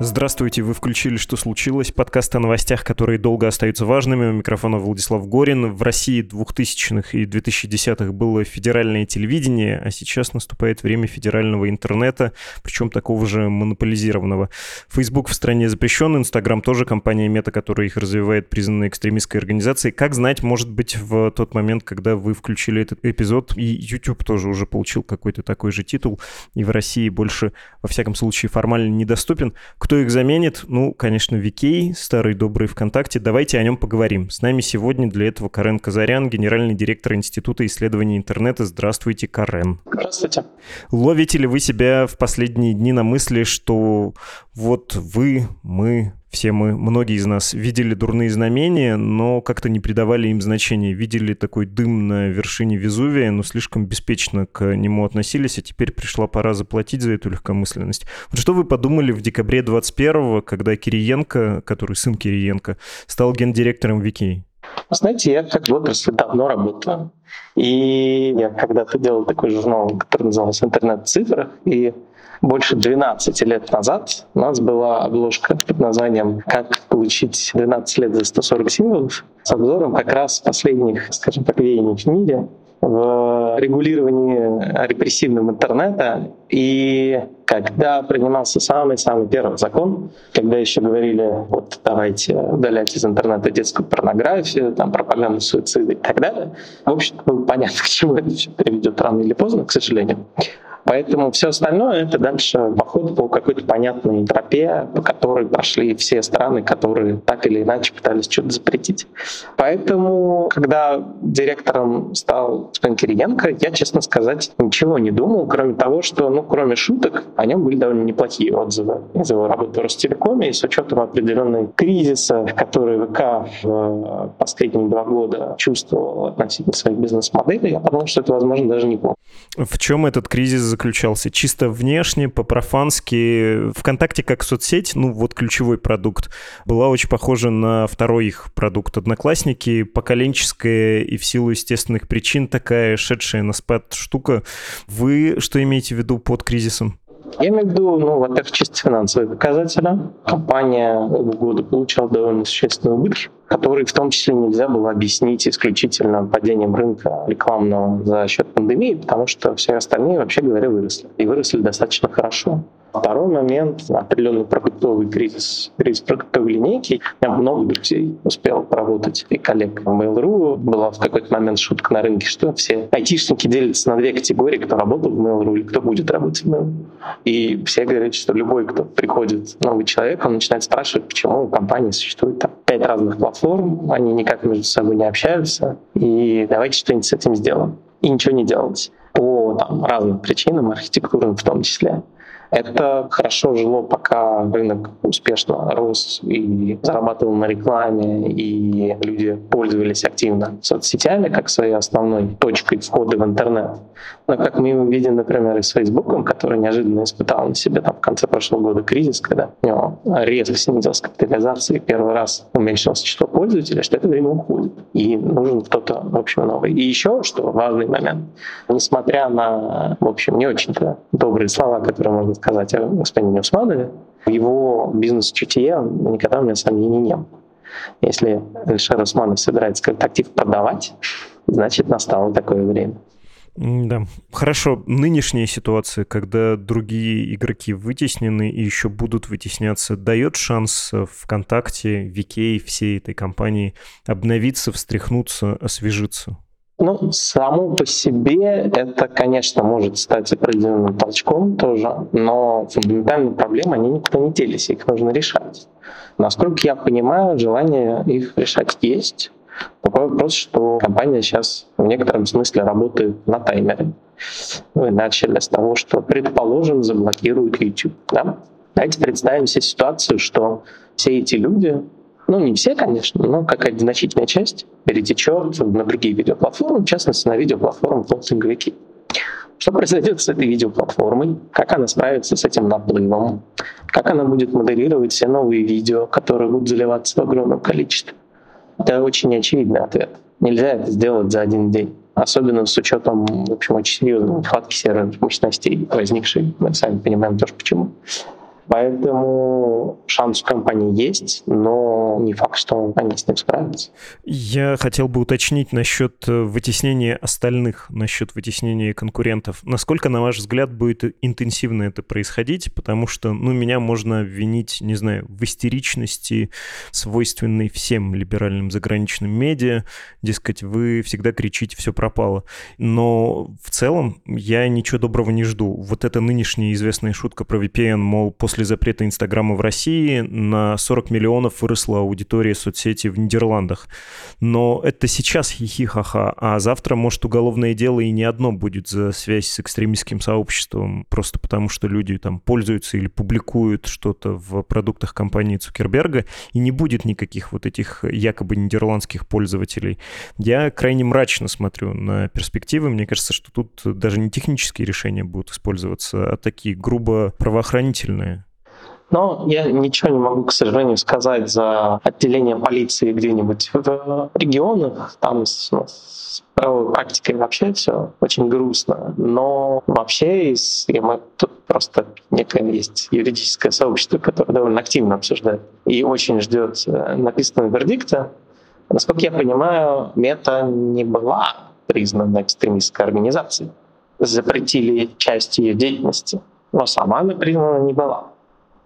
Здравствуйте, вы включили «Что случилось?» Подкаст о новостях, которые долго остаются важными. У микрофона Владислав Горин. В России 2000-х и 2010-х было федеральное телевидение, а сейчас наступает время федерального интернета, причем такого же монополизированного. Facebook в стране запрещен, Instagram тоже компания Мета, которая их развивает, признанная экстремистской организацией. Как знать, может быть, в тот момент, когда вы включили этот эпизод, и YouTube тоже уже получил какой-то такой же титул, и в России больше, во всяком случае, формально недоступен. Кто их заменит? Ну, конечно, Викей, старый добрый ВКонтакте. Давайте о нем поговорим. С нами сегодня для этого Карен Казарян, генеральный директор Института исследований интернета. Здравствуйте, Карен. Здравствуйте. Ловите ли вы себя в последние дни на мысли, что вот вы, мы, все мы, многие из нас видели дурные знамения, но как-то не придавали им значения. Видели такой дым на вершине Везувия, но слишком беспечно к нему относились, а теперь пришла пора заплатить за эту легкомысленность. Вот что вы подумали в декабре 21-го, когда Кириенко, который сын Кириенко, стал гендиректором Вики? Знаете, я как в отрасли давно работаю. И я когда-то делал такой журнал, который назывался «Интернет в цифрах», и больше 12 лет назад у нас была обложка под названием «Как получить 12 лет за 140 символов» с обзором как раз последних, скажем так, веяний в мире в регулировании репрессивного интернета. И когда принимался самый-самый первый закон, когда еще говорили, вот давайте удалять из интернета детскую порнографию, там пропаганду суицида и так далее, в общем было понятно, к чему это все приведет рано или поздно, к сожалению. Поэтому все остальное это дальше поход по какой-то понятной тропе, по которой прошли все страны, которые так или иначе пытались что-то запретить. Поэтому, когда директором стал господин Кириенко, я, честно сказать, ничего не думал, кроме того, что, ну, кроме шуток, о нем были довольно неплохие отзывы из его работы в Ростелекоме, и с учетом определенной кризиса, который ВК в последние два года чувствовал относительно своих бизнес-моделей, я подумал, что это, возможно, даже неплохо. В чем этот кризис заключался? Чисто внешне, по-профански. ВКонтакте как соцсеть, ну вот ключевой продукт, была очень похожа на второй их продукт «Одноклассники», поколенческая и в силу естественных причин такая шедшая на спад штука. Вы что имеете в виду под кризисом? Я имею в виду, ну, во-первых, чисто финансовые показатели. Компания оба года получала довольно существенные убытки, которые в том числе нельзя было объяснить исключительно падением рынка рекламного за счет пандемии, потому что все остальные, вообще говоря, выросли. И выросли достаточно хорошо. Второй момент — определенный продуктовый кризис, кризис продуктовой линейки. Я много друзей успел поработать и коллег в Mail.ru. Была в какой-то момент шутка на рынке, что все айтишники делятся на две категории, кто работал в Mail.ru и кто будет работать в Mail.ru. И все говорят, что любой, кто приходит, новый человек, он начинает спрашивать, почему у компании существует там пять разных платформ, они никак между собой не общаются, и давайте что-нибудь с этим сделаем. И ничего не делать по там, разным причинам, архитектурным в том числе. Это хорошо жило, пока рынок успешно рос и зарабатывал на рекламе, и люди пользовались активно соцсетями как своей основной точкой входа в интернет. Но как мы видим, например, и с Фейсбуком, который неожиданно испытал на себе там, в конце прошлого года кризис, когда у него резко снизилась капитализация и первый раз уменьшилось число пользователей, что это время уходит. И нужен кто-то, в общем, новый. И еще, что важный момент, несмотря на, в общем, не очень-то добрые слова, которые можно сказать о господине Усманове, в его бизнес-чутье никогда у меня сомнений не было. Если Эльшер Усманов собирается как актив продавать, значит, настало такое время. Да. Хорошо, нынешняя ситуация, когда другие игроки вытеснены и еще будут вытесняться, дает шанс ВКонтакте, Викей, всей этой компании обновиться, встряхнуться, освежиться? Ну, само по себе это, конечно, может стать определенным толчком тоже, но фундаментальные проблемы, они никуда не делись, их нужно решать. Насколько я понимаю, желание их решать есть. Такой вопрос, что компания сейчас в некотором смысле работает на таймере. Мы начали с того, что, предположим, заблокируют YouTube. Да? Давайте представим себе ситуацию, что все эти люди ну не все, конечно, но какая-то значительная часть перетечет на другие видеоплатформы, в частности, на видеоплатформу полсинговики. Что произойдет с этой видеоплатформой? Как она справится с этим наплывом? Как она будет модерировать все новые видео, которые будут заливаться в огромном количестве? Это очень очевидный ответ. Нельзя это сделать за один день. Особенно с учетом, в общем, очень серьезной нехватки серверных мощностей, возникшей. Мы сами понимаем тоже почему. Поэтому шанс у компании есть, но не факт, что они с ним справятся. Я хотел бы уточнить насчет э, вытеснения остальных, насчет вытеснения конкурентов. Насколько, на ваш взгляд, будет интенсивно это происходить? Потому что, ну, меня можно обвинить, не знаю, в истеричности, свойственной всем либеральным заграничным медиа. Дескать, вы всегда кричите «все пропало». Но в целом я ничего доброго не жду. Вот эта нынешняя известная шутка про VPN, мол, после после запрета Инстаграма в России на 40 миллионов выросла аудитория соцсети в Нидерландах. Но это сейчас хихи-ха-ха, а завтра, может, уголовное дело и не одно будет за связь с экстремистским сообществом, просто потому что люди там пользуются или публикуют что-то в продуктах компании Цукерберга, и не будет никаких вот этих якобы нидерландских пользователей. Я крайне мрачно смотрю на перспективы. Мне кажется, что тут даже не технические решения будут использоваться, а такие грубо правоохранительные. Но я ничего не могу, к сожалению, сказать за отделение полиции где-нибудь в регионах. Там с, ну, с правовой практикой вообще все очень грустно. Но вообще из, мы, тут просто некое есть юридическое сообщество, которое довольно активно обсуждает и очень ждет э, написанного вердикта. Насколько я понимаю, мета не была признана экстремистской организацией. Запретили часть ее деятельности, но сама она признана не была.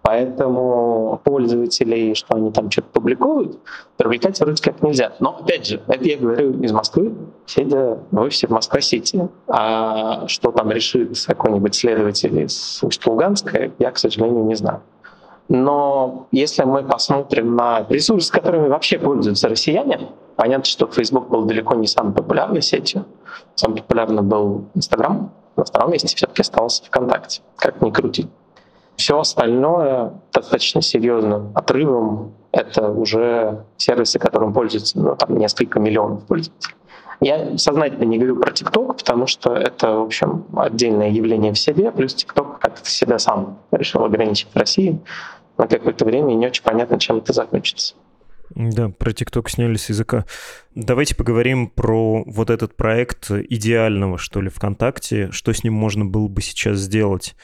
Поэтому пользователей, что они там что-то публикуют, привлекать вроде как нельзя. Но, опять же, это я говорю из Москвы, сидя в офисе в Москва-Сити. А что там решит какой-нибудь следователь из Усть-Луганска, я, к сожалению, не знаю. Но если мы посмотрим на ресурсы, которыми вообще пользуются россияне, понятно, что Facebook был далеко не самой популярной сетью. Самый популярный был Instagram. На втором месте все-таки остался ВКонтакте, как ни крути. Все остальное достаточно серьезным отрывом это уже сервисы, которым пользуются ну, там, несколько миллионов пользователей. Я сознательно не говорю про TikTok, потому что это, в общем, отдельное явление в себе, плюс TikTok как-то себя сам решил ограничить в России на какое-то время, и не очень понятно, чем это закончится. Да, про ТикТок сняли с языка. Давайте поговорим про вот этот проект идеального, что ли, ВКонтакте. Что с ним можно было бы сейчас сделать?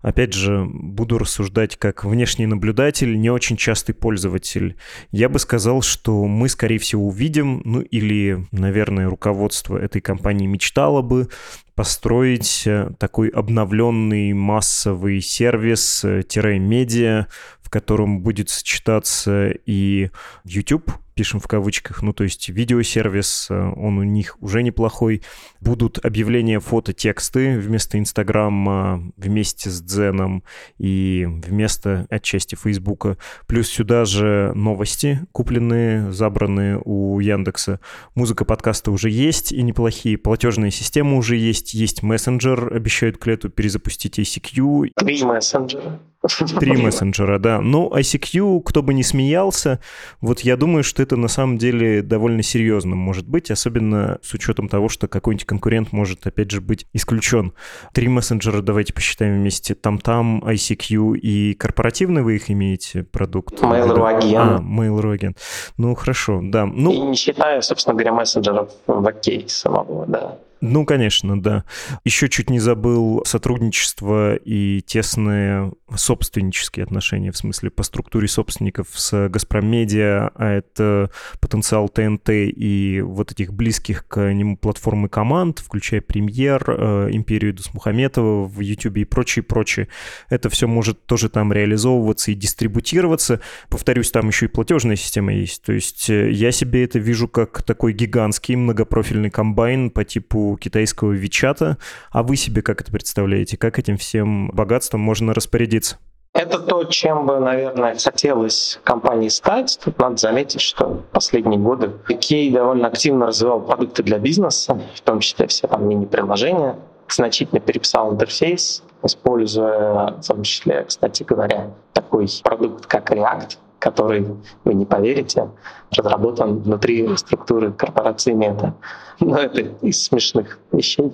Опять же, буду рассуждать как внешний наблюдатель, не очень частый пользователь. Я бы сказал, что мы, скорее всего, увидим, ну или, наверное, руководство этой компании мечтало бы построить э, такой обновленный массовый сервис-медиа, в котором будет сочетаться и YouTube, пишем в кавычках, ну то есть видеосервис, э, он у них уже неплохой. Будут объявления фото-тексты вместо Инстаграма, вместе с Дзеном и вместо отчасти Фейсбука. Плюс сюда же новости, купленные, забранные у Яндекса. Музыка подкаста уже есть и неплохие. Платежные системы уже есть. Есть мессенджер, обещают к лету перезапустить ICQ. Три мессенджера. Три мессенджера, да. Ну, ICQ, кто бы не смеялся, вот я думаю, что это на самом деле довольно серьезно может быть, особенно с учетом того, что какой-нибудь конкурент может, опять же, быть исключен. Три мессенджера давайте посчитаем вместе. Там-там, ICQ и корпоративный вы их имеете продукт? Mail.ru агент. А, Mail.ru агент. Ну, хорошо, да. Ну... И не считая, собственно говоря, мессенджеров в окей самого, да. Ну, конечно, да. Еще чуть не забыл сотрудничество и тесные собственнические отношения, в смысле по структуре собственников с Газпром Медиа, а это потенциал ТНТ и вот этих близких к нему платформы команд, включая Премьер, э, Империю Дусмухаметова в YouTube и прочее, прочее. Это все может тоже там реализовываться и дистрибутироваться. Повторюсь, там еще и платежная система есть. То есть э, я себе это вижу как такой гигантский многопрофильный комбайн по типу китайского Вичата. А вы себе как это представляете? Как этим всем богатством можно распорядиться? Это то, чем бы, наверное, хотелось компании стать. Тут надо заметить, что последние годы Кей довольно активно развивал продукты для бизнеса, в том числе все там мини-приложения, значительно переписал интерфейс, используя в том числе, кстати говоря, такой продукт, как React, который, вы не поверите, разработан внутри структуры корпорации Мета. Но это из смешных вещей.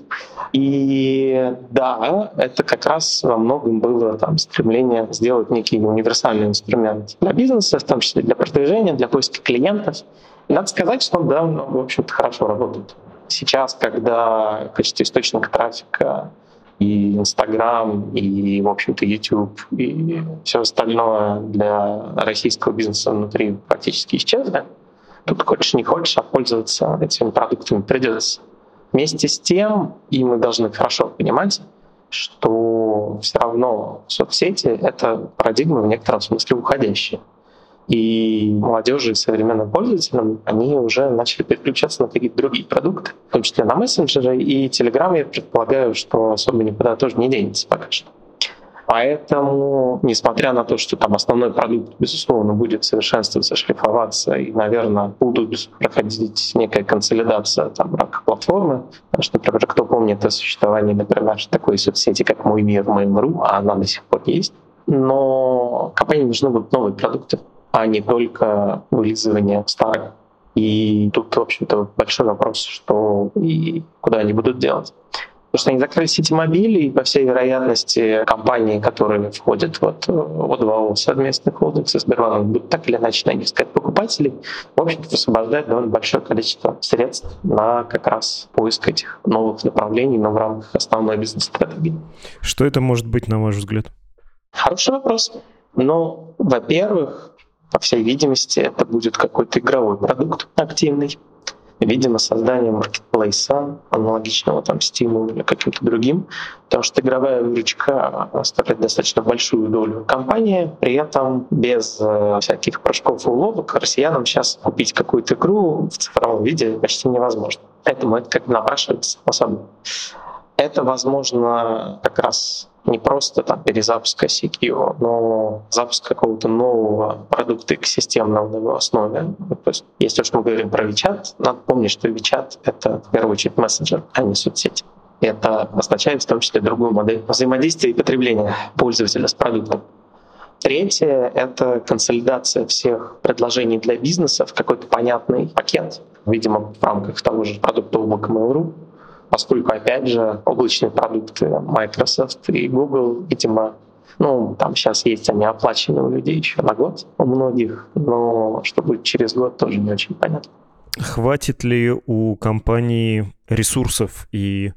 И да, это как раз во многом было там, стремление сделать некий универсальный инструмент для бизнеса, в том числе для продвижения, для поиска клиентов. И надо сказать, что он, да, в общем-то, хорошо работает. Сейчас, когда в качестве источника трафика и Инстаграм, и, в общем-то, YouTube, и все остальное для российского бизнеса внутри практически исчезли. Тут хочешь не хочешь, а пользоваться этими продуктами придется. Вместе с тем, и мы должны хорошо понимать, что все равно соцсети — это парадигма в некотором смысле уходящая. И молодежи и современным пользователям они уже начали переключаться на какие-то другие продукты, в том числе на мессенджеры. И Telegram, я предполагаю, что особо никуда тоже не денется пока что. Поэтому, несмотря на то, что там основной продукт, безусловно, будет совершенствоваться, шлифоваться, и, наверное, будут проходить некая консолидация там, платформы, потому что, например, кто помнит о существовании, например, такой соцсети, как «Мой мир», «Mail.ru», а она до сих пор есть, но компании нужны будут новые продукты а не только вылизывание старых. И тут, в общем-то, большой вопрос, что и куда они будут делать. Потому что они закрыли сети мобилей, и, по всей вероятности, компании, которые входят вот в ОДВО совместный холдинг со Сбербанком, будут так или иначе найти искать покупателей, в общем-то, освобождает довольно большое количество средств на как раз поиск этих новых направлений, но в рамках основной бизнес-стратегии. Что это может быть, на ваш взгляд? Хороший вопрос. Ну, во-первых, по всей видимости, это будет какой-то игровой продукт активный. Видимо, создание маркетплейса, аналогичного там Steam или каким-то другим, потому что игровая выручка оставляет достаточно большую долю компании, при этом без э, всяких прыжков и уловок россиянам сейчас купить какую-то игру в цифровом виде почти невозможно. Поэтому это как бы напрашивается особо. Это, возможно, как раз не просто там перезапуск CQ, но запуск какого-то нового продукта экосистемного на его основе. То есть, если уж мы говорим про WeChat, надо помнить, что WeChat — это в первую очередь мессенджер, а не соцсеть. Это означает в том числе другую модель взаимодействия и потребления пользователя с продуктом. Третье — это консолидация всех предложений для бизнеса в какой-то понятный пакет, видимо, в рамках того же продукта облака Mail.ru, поскольку, опять же, облачные продукты Microsoft и Google, видимо, ну, там сейчас есть они оплачены у людей еще на год, у многих, но что будет через год, тоже не очень понятно. Хватит ли у компании ресурсов и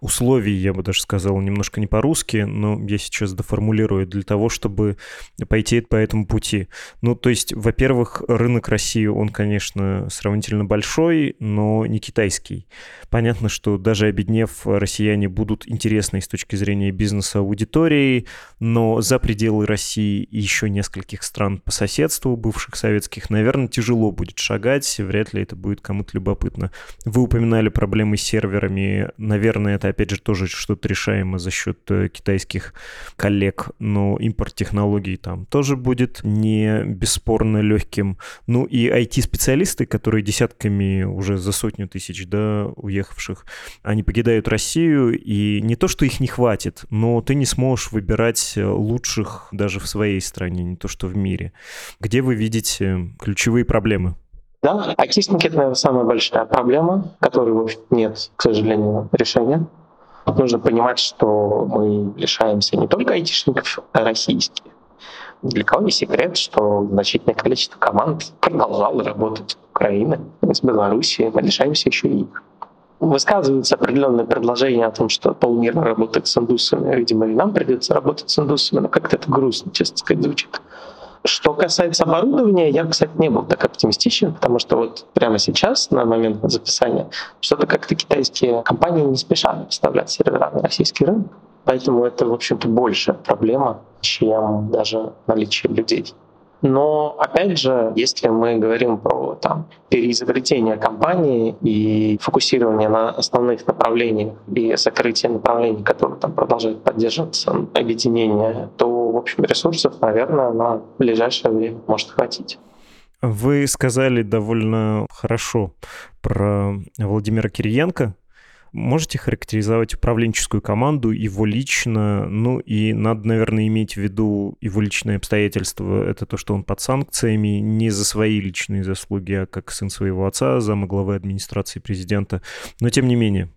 условий, я бы даже сказал, немножко не по-русски, но я сейчас доформулирую для того, чтобы пойти по этому пути. Ну, то есть, во-первых, рынок России, он, конечно, сравнительно большой, но не китайский. Понятно, что даже обеднев, россияне будут интересны с точки зрения бизнеса аудитории, но за пределы России и еще нескольких стран по соседству, бывших советских, наверное, тяжело будет шагать, вряд ли это будет кому-то любопытно. Вы упоминали проблемы проблемы с серверами. Наверное, это, опять же, тоже что-то решаемо за счет э, китайских коллег, но импорт технологий там тоже будет не бесспорно легким. Ну и IT-специалисты, которые десятками уже за сотню тысяч, да, уехавших, они покидают Россию, и не то, что их не хватит, но ты не сможешь выбирать лучших даже в своей стране, не то, что в мире. Где вы видите ключевые проблемы? Да, айтишники — это, наверное, самая большая проблема, которой, в нет, к сожалению, решения. Нужно понимать, что мы лишаемся не только айтишников российских. Для кого не секрет, что значительное количество команд продолжало работать в Украине, из Беларуси. Мы лишаемся еще и их. Высказываются определенные предложения о том, что полмира работает с индусами. Видимо, и нам придется работать с индусами, но как-то это грустно, честно сказать, звучит. Что касается оборудования, я, кстати, не был так оптимистичен, потому что вот прямо сейчас, на момент записания, что-то как-то китайские компании не спешат поставлять сервера на российский рынок. Поэтому это, в общем-то, большая проблема, чем даже наличие людей. Но, опять же, если мы говорим про там, переизобретение компании и фокусирование на основных направлениях и сокрытие направлений, которые там продолжают поддерживаться, объединение, то, в общем, ресурсов, наверное, на ближайшее время может хватить. Вы сказали довольно хорошо про Владимира Кириенко, Можете характеризовать управленческую команду, его лично, ну и надо, наверное, иметь в виду его личные обстоятельства. Это то, что он под санкциями не за свои личные заслуги, а как сын своего отца, зама главы администрации президента. Но тем не менее,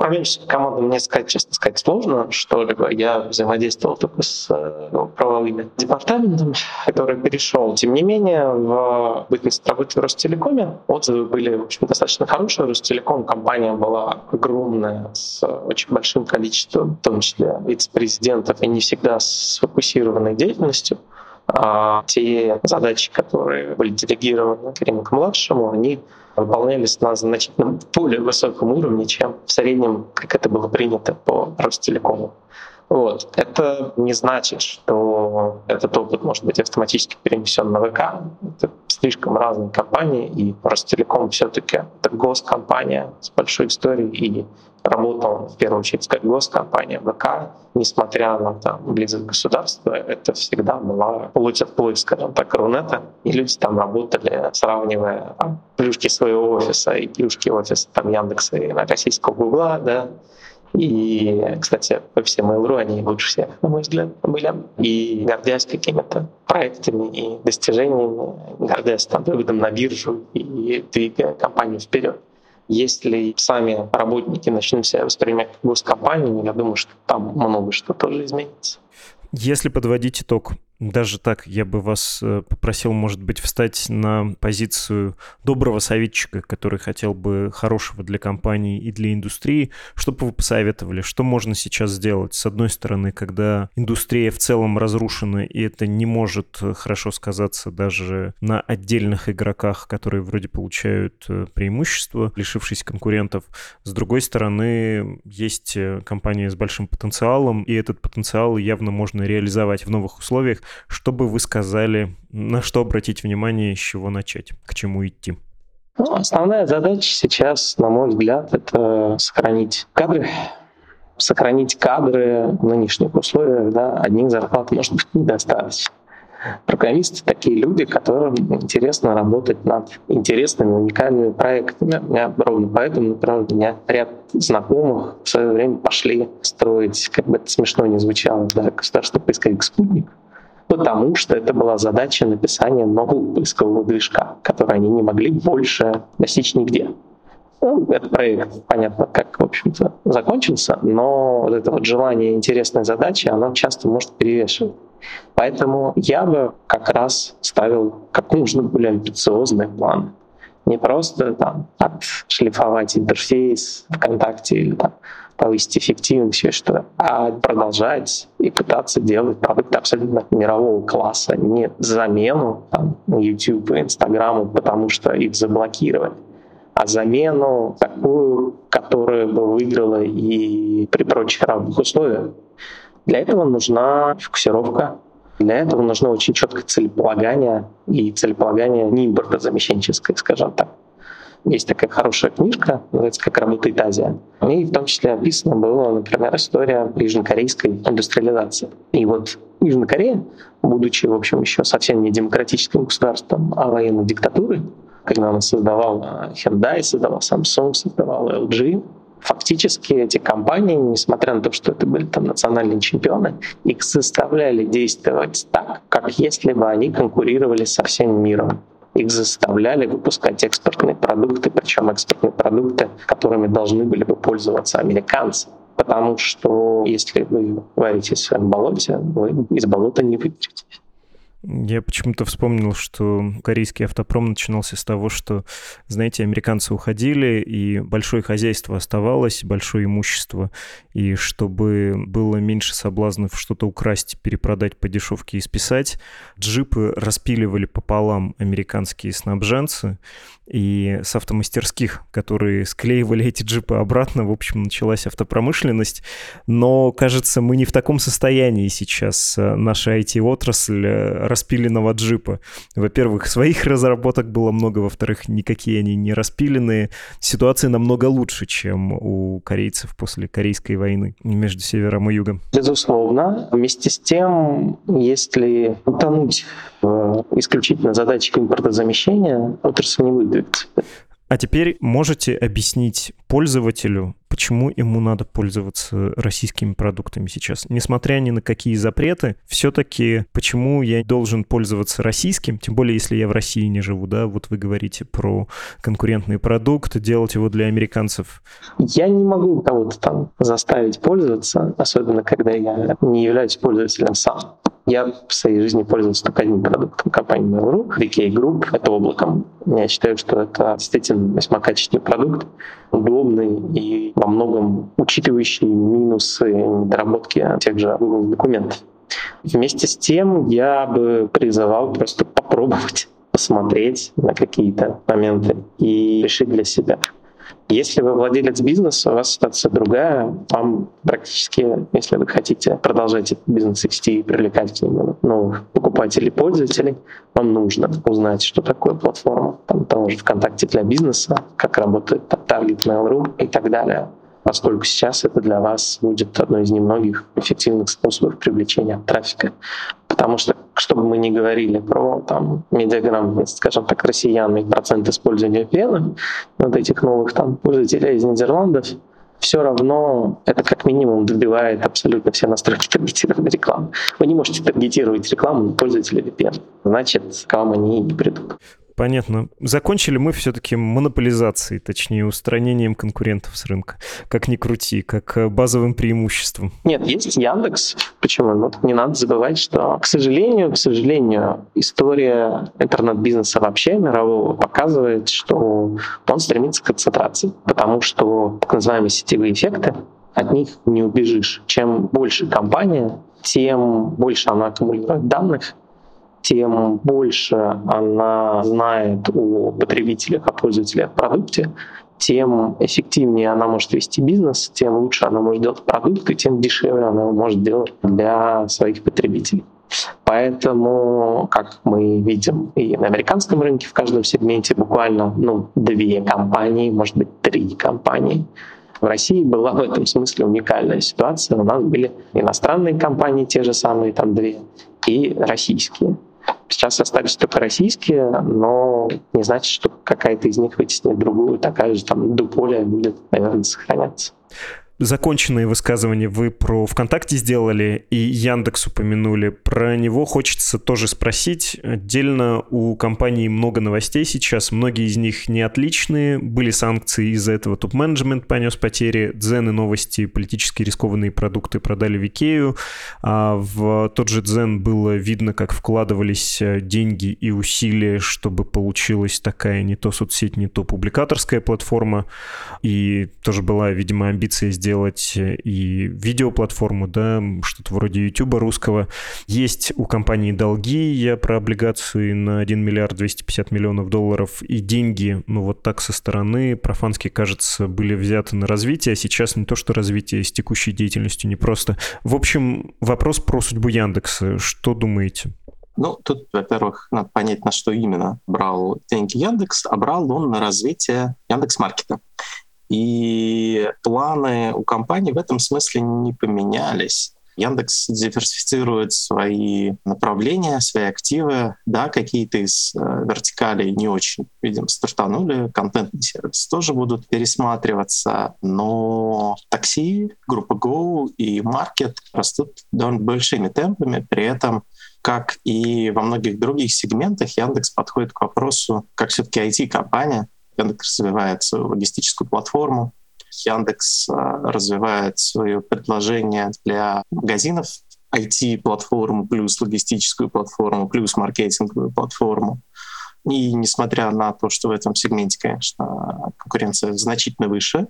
про управленческую команду мне сказать, честно сказать, сложно что-либо. Я взаимодействовал только с э, правовыми департаментом, который перешел. Тем не менее, в бытность работы в Ростелекоме отзывы были, в общем, достаточно хорошие. Ростелеком компания была огромная, с очень большим количеством, в том числе вице-президентов, и не всегда сфокусированной деятельностью. А те задачи, которые были делегированы Кариму-младшему, они выполнялись на значительно более высоком уровне, чем в среднем, как это было принято по Ростелекому. Вот. Это не значит, что этот опыт может быть автоматически перенесен на ВК. Это слишком разные компании, и Ростелеком все-таки это госкомпания с большой историей, и работал в первую очередь как госкомпания ВК, несмотря на там, близость государства, это всегда была плоть от плоть, скажем так, Рунета, и люди там работали, сравнивая там, плюшки своего офиса и плюшки офиса там, Яндекса и российского Гугла, да, и, кстати, по всем Mail.ru они лучше всех, на мой взгляд, были. И гордясь какими-то проектами и достижениями, гордясь там выводом на биржу и двигая компанию вперед. Если сами работники начнут себя воспринимать как госкомпанию, я думаю, что там много что тоже изменится. Если подводить итог, даже так я бы вас э, попросил, может быть, встать на позицию доброго советчика, который хотел бы хорошего для компании и для индустрии. Что бы вы посоветовали? Что можно сейчас сделать? С одной стороны, когда индустрия в целом разрушена, и это не может э, хорошо сказаться даже на отдельных игроках, которые вроде получают э, преимущество, лишившись конкурентов. С другой стороны, есть компания с большим потенциалом, и этот потенциал явно можно реализовать в новых условиях. Что бы вы сказали, на что обратить внимание, с чего начать, к чему идти? Ну, основная задача сейчас, на мой взгляд, это сохранить кадры, сохранить кадры в нынешних условиях, да, одних зарплат может быть недостаточно. Программисты — такие люди, которым интересно работать над интересными, уникальными проектами. У меня ровно поэтому, например, у меня ряд знакомых в свое время пошли строить, как бы это смешно не звучало, да, государственный поисковик «Спутник», потому что это была задача написания нового поискового движка, который они не могли больше достичь нигде. Ну, этот проект, понятно, как, в общем-то, закончился, но вот это вот желание интересной задачи, оно часто может перевешивать. Поэтому я бы как раз ставил как можно более амбициозный план. Не просто там отшлифовать интерфейс ВКонтакте или там повысить эффективность, все что, а продолжать и пытаться делать продукты абсолютно мирового класса, не замену там, YouTube и Instagram, потому что их заблокировали, а замену такую, которая бы выиграла и при прочих равных условиях. Для этого нужна фокусировка, для этого нужно очень четкое целеполагание и целеполагание не импортозамещенческое, скажем так. Есть такая хорошая книжка, называется «Как работает Азия». В ней в том числе описана была, например, история южнокорейской индустриализации. И вот Южная Корея, будучи, в общем, еще совсем не демократическим государством, а военной диктатурой, когда она создавала Hyundai, создавала Samsung, создавала LG, фактически эти компании, несмотря на то, что это были там национальные чемпионы, их заставляли действовать так, как если бы они конкурировали со всем миром их заставляли выпускать экспортные продукты, причем экспортные продукты, которыми должны были бы пользоваться американцы. Потому что если вы варитесь в болоте, вы из болота не выберетесь. Я почему-то вспомнил, что корейский автопром начинался с того, что, знаете, американцы уходили, и большое хозяйство оставалось, большое имущество, и чтобы было меньше соблазнов что-то украсть, перепродать по дешевке и списать, джипы распиливали пополам американские снабженцы, и с автомастерских, которые склеивали эти джипы обратно, в общем, началась автопромышленность. Но, кажется, мы не в таком состоянии сейчас. Наша IT-отрасль распиленного джипа. Во-первых, своих разработок было много, во-вторых, никакие они не распиленные. Ситуация намного лучше, чем у корейцев после Корейской войны между севером и югом. Безусловно. Вместе с тем, если утонуть в исключительно задачах импортозамещения, отрасль не выйдет. А теперь можете объяснить пользователю, почему ему надо пользоваться российскими продуктами сейчас. Несмотря ни на какие запреты, все-таки почему я должен пользоваться российским, тем более если я в России не живу, да, вот вы говорите про конкурентный продукт, делать его для американцев. Я не могу кого-то там заставить пользоваться, особенно когда я не являюсь пользователем сам. Я в своей жизни пользовался только одним продуктом компании Mail.ru, DK Group, это облаком. Я считаю, что это действительно весьма качественный продукт, удобный и во многом учитывающий минусы недоработки тех же Google документов. Вместе с тем я бы призывал просто попробовать посмотреть на какие-то моменты и решить для себя. Если вы владелец бизнеса, у вас ситуация другая. Вам практически, если вы хотите продолжать этот бизнес вести и привлекать новых покупателей, пользователей, вам нужно узнать, что такое платформа, там, того же ВКонтакте для бизнеса, как работает Target Mail.ru и так далее поскольку сейчас это для вас будет одной из немногих эффективных способов привлечения трафика. Потому что, чтобы мы не говорили про там, медиаграмотность, скажем так, россиян и процент использования VPN, вот этих новых там пользователей из Нидерландов, все равно это как минимум добивает абсолютно все настройки таргетированной рекламы. Вы не можете таргетировать рекламу на пользователя VPN. Значит, к вам они не придут. Понятно. Закончили мы все-таки монополизацией, точнее, устранением конкурентов с рынка. Как ни крути, как э, базовым преимуществом. Нет, есть Яндекс. Почему? Ну, не надо забывать, что, к сожалению, к сожалению, история интернет-бизнеса вообще мирового показывает, что он стремится к концентрации, потому что так называемые сетевые эффекты, от них не убежишь. Чем больше компания, тем больше она аккумулирует данных, тем больше она знает о потребителях, о пользователях продукте, тем эффективнее она может вести бизнес, тем лучше она может делать продукты, тем дешевле она может делать для своих потребителей. Поэтому, как мы видим и на американском рынке, в каждом сегменте буквально ну, две компании, может быть, три компании. В России была в этом смысле уникальная ситуация. У нас были иностранные компании, те же самые, там две, и российские. Сейчас остались только российские, но не значит, что какая-то из них вытеснит другую, такая же там дуполя будет, наверное, сохраняться законченные высказывания вы про ВКонтакте сделали и Яндекс упомянули. Про него хочется тоже спросить. Отдельно у компании много новостей сейчас, многие из них не отличные. Были санкции из-за этого топ-менеджмент понес потери, Дзен и новости, политически рискованные продукты продали в. А в тот же Дзен было видно, как вкладывались э, деньги и усилия, чтобы получилась такая не то соцсеть, не то публикаторская платформа. И тоже была, видимо, амбиция сделать сделать и видеоплатформу, да, что-то вроде YouTube русского. Есть у компании долги, я про облигации на 1 миллиард 250 миллионов долларов, и деньги, ну вот так со стороны, профански, кажется, были взяты на развитие, а сейчас не то, что развитие с текущей деятельностью не просто. В общем, вопрос про судьбу Яндекса. Что думаете? Ну, тут, во-первых, надо понять, на что именно брал деньги Яндекс, а брал он на развитие Яндекс.Маркета. И планы у компании в этом смысле не поменялись. Яндекс диверсифицирует свои направления, свои активы. Да, какие-то из э, вертикалей не очень, видимо, стартанули. Контентные сервисы тоже будут пересматриваться. Но такси, группа Go и Market растут довольно большими темпами. При этом как и во многих других сегментах, Яндекс подходит к вопросу, как все-таки IT-компания, Яндекс развивает свою логистическую платформу, Яндекс а, развивает свое предложение для магазинов, IT-платформу плюс логистическую платформу плюс маркетинговую платформу. И несмотря на то, что в этом сегменте, конечно, конкуренция значительно выше,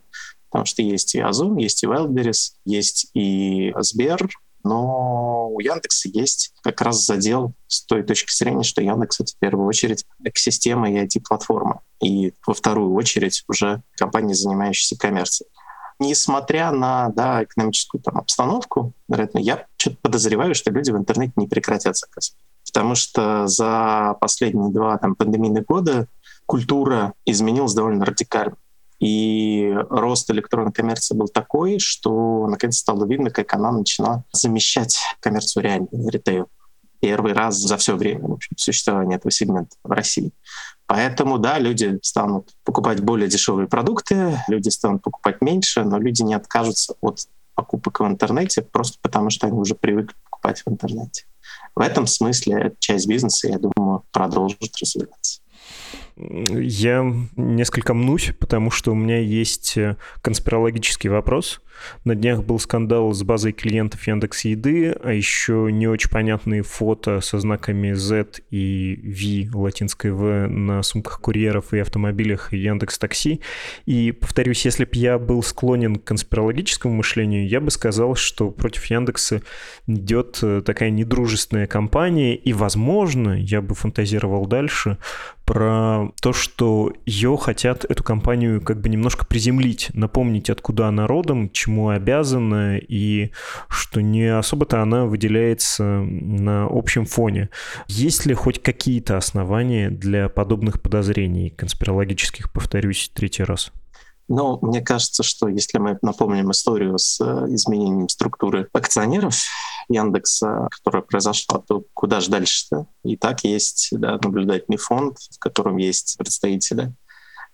потому что есть и Озон, есть и Wildberries, есть и Сбер, но у Яндекса есть как раз задел с той точки зрения, что Яндекс — это в первую очередь экосистема и IT-платформа. И во вторую очередь уже компания, занимающаяся коммерцией. Несмотря на да, экономическую там, обстановку, я что-то подозреваю, что люди в интернете не прекратят заказывать. Потому что за последние два там, пандемийных года культура изменилась довольно радикально. И рост электронной коммерции был такой, что наконец стало видно, как она начала замещать коммерцию реальную, ритейл. первый раз за все время в общем, существования этого сегмента в России. Поэтому, да, люди станут покупать более дешевые продукты, люди станут покупать меньше, но люди не откажутся от покупок в интернете просто потому, что они уже привыкли покупать в интернете. В этом смысле часть бизнеса, я думаю, продолжит развиваться. Я несколько мнусь, потому что у меня есть э, конспирологический вопрос. На днях был скандал с базой клиентов Яндекс Еды, а еще не очень понятные фото со знаками Z и V, латинской В, на сумках курьеров и автомобилях Яндекс Такси. И, повторюсь, если бы я был склонен к конспирологическому мышлению, я бы сказал, что против Яндекса идет э, такая недружественная кампания, и, возможно, я бы фантазировал дальше, про то, что ее хотят, эту компанию, как бы немножко приземлить, напомнить, откуда она родом, чему обязана, и что не особо-то она выделяется на общем фоне. Есть ли хоть какие-то основания для подобных подозрений конспирологических, повторюсь, третий раз? Но мне кажется, что если мы напомним историю с э, изменением структуры акционеров Яндекса, которая произошла, то куда же дальше-то? И так есть да, наблюдательный фонд, в котором есть представители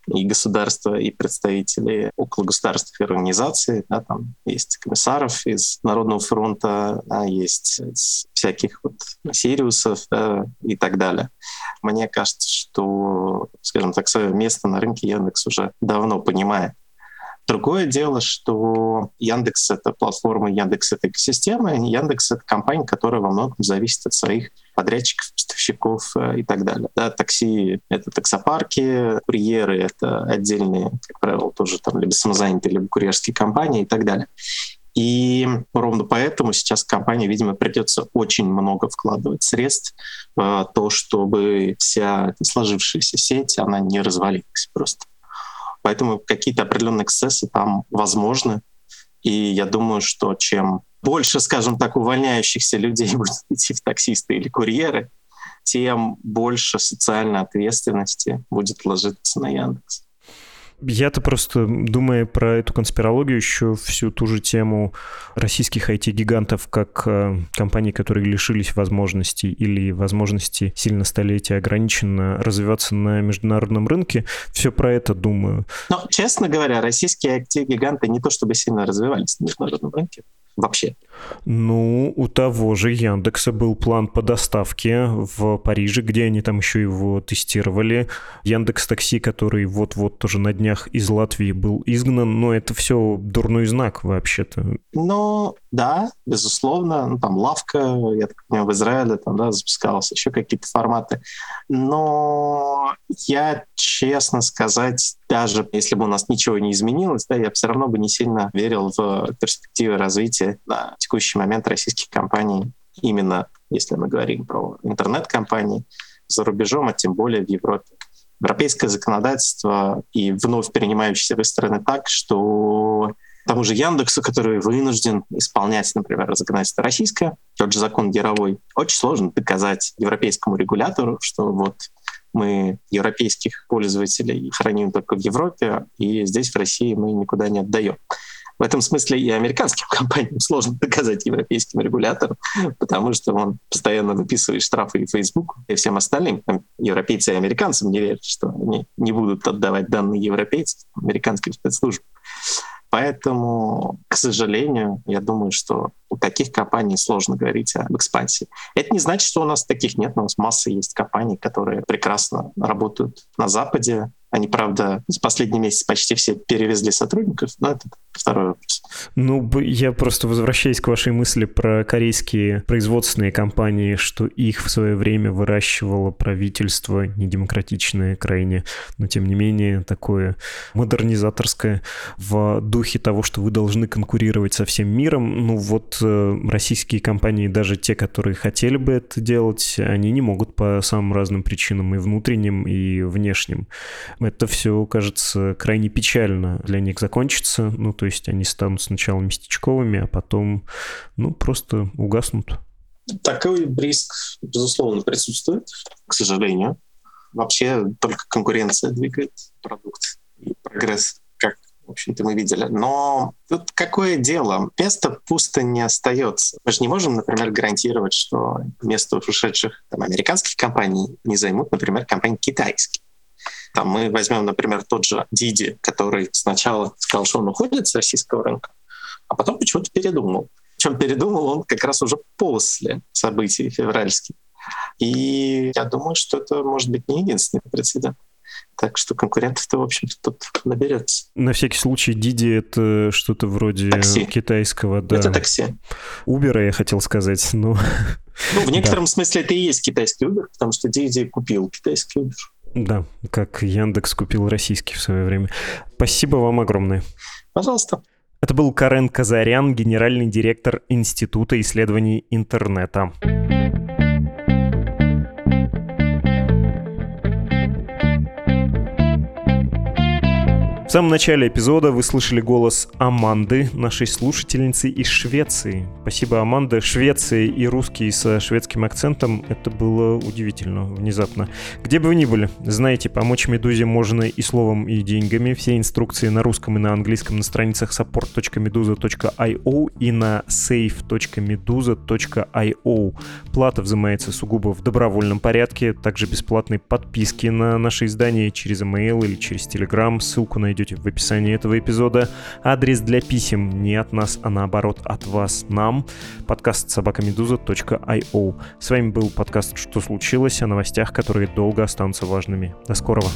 и государства, и представители около государственных организаций. Да, там есть комиссаров из Народного фронта, да, есть всяких вот Сириусов да, и так далее. Мне кажется, что, скажем так, свое место на рынке Яндекс уже давно понимает. Другое дело, что Яндекс — это платформа, Яндекс — это экосистема, Яндекс — это компания, которая во многом зависит от своих подрядчиков, поставщиков э, и так далее. Да, такси — это таксопарки, курьеры — это отдельные, как правило, тоже там либо самозанятые, либо курьерские компании и так далее. И ровно поэтому сейчас компании, видимо, придется очень много вкладывать средств в то, чтобы вся сложившаяся сеть, она не развалилась просто. Поэтому какие-то определенные эксцессы там возможны. И я думаю, что чем больше, скажем так, увольняющихся людей будет идти в таксисты или курьеры, тем больше социальной ответственности будет ложиться на Яндекс. Я-то просто, думая про эту конспирологию, еще всю ту же тему российских IT-гигантов как э, компаний, которые лишились возможностей или возможности сильно столетия ограниченно развиваться на международном рынке, все про это думаю. Но, честно говоря, российские IT-гиганты не то чтобы сильно развивались на международном рынке вообще? Ну, у того же Яндекса был план по доставке в Париже, где они там еще его тестировали. Яндекс Такси, который вот-вот тоже на днях из Латвии был изгнан, но это все дурной знак вообще-то. Ну, да, безусловно. Ну, там лавка, я так понимаю, в Израиле там, да, запускалась, еще какие-то форматы. Но я, честно сказать, даже если бы у нас ничего не изменилось, да, я все равно бы не сильно верил в перспективы развития на текущий момент российских компаний, именно если мы говорим про интернет-компании за рубежом, а тем более в Европе. Европейское законодательство и вновь перенимающиеся выстроены так, что тому же Яндексу, который вынужден исполнять, например, законодательство российское, тот же закон Яровой, очень сложно доказать европейскому регулятору, что вот мы европейских пользователей храним только в Европе, и здесь, в России, мы никуда не отдаем. В этом смысле и американским компаниям сложно доказать европейским регуляторам, потому что он постоянно выписывает штрафы и Facebook, и всем остальным. Европейцы и американцам не верят, что они не будут отдавать данные европейцам, американским спецслужбам. Поэтому, к сожалению, я думаю, что у таких компаний сложно говорить об экспансии. Это не значит, что у нас таких нет, у нас масса есть компаний, которые прекрасно работают на Западе, они, правда, за последний месяц почти все перевезли сотрудников, но это второй вопрос. Ну, я просто возвращаюсь к вашей мысли про корейские производственные компании, что их в свое время выращивало правительство недемократичное крайне, но тем не менее такое модернизаторское в духе того, что вы должны конкурировать со всем миром. Ну вот э, российские компании, даже те, которые хотели бы это делать, они не могут по самым разным причинам и внутренним, и внешним это все, кажется, крайне печально для них закончится. Ну, то есть они станут сначала местечковыми, а потом, ну, просто угаснут. Такой риск, безусловно, присутствует, к сожалению. Вообще только конкуренция двигает продукт и прогресс как общем-то, мы видели. Но тут какое дело? Место пусто не остается. Мы же не можем, например, гарантировать, что место ушедших там, американских компаний не займут, например, компании китайские. Там мы возьмем, например, тот же Диди, который сначала сказал, что он уходит с российского рынка, а потом почему-то передумал. Причем передумал он как раз уже после событий февральских. И я думаю, что это может быть не единственный прецедент. Так что конкурентов-то, в общем-то, тут наберется. На всякий случай, Диди — это что-то вроде такси. китайского, да. Это такси. Убера, я хотел сказать, но... Ну, в некотором да. смысле это и есть китайский Uber, потому что Диди купил китайский Uber. Да, как Яндекс купил российский в свое время. Спасибо вам огромное. Пожалуйста. Это был Карен Казарян, генеральный директор Института исследований интернета. В самом начале эпизода вы слышали голос Аманды, нашей слушательницы из Швеции. Спасибо, Аманда. Швеция и русский со шведским акцентом — это было удивительно, внезапно. Где бы вы ни были, знаете, помочь «Медузе» можно и словом, и деньгами. Все инструкции на русском и на английском на страницах support.meduza.io и на save.meduza.io. Плата взимается сугубо в добровольном порядке, также бесплатные подписки на наши издания через email или через Telegram. Ссылку найдете найдете в описании этого эпизода. Адрес для писем не от нас, а наоборот от вас, нам. Подкаст собакамедуза.io. С вами был подкаст «Что случилось?» о новостях, которые долго останутся важными. До скорого.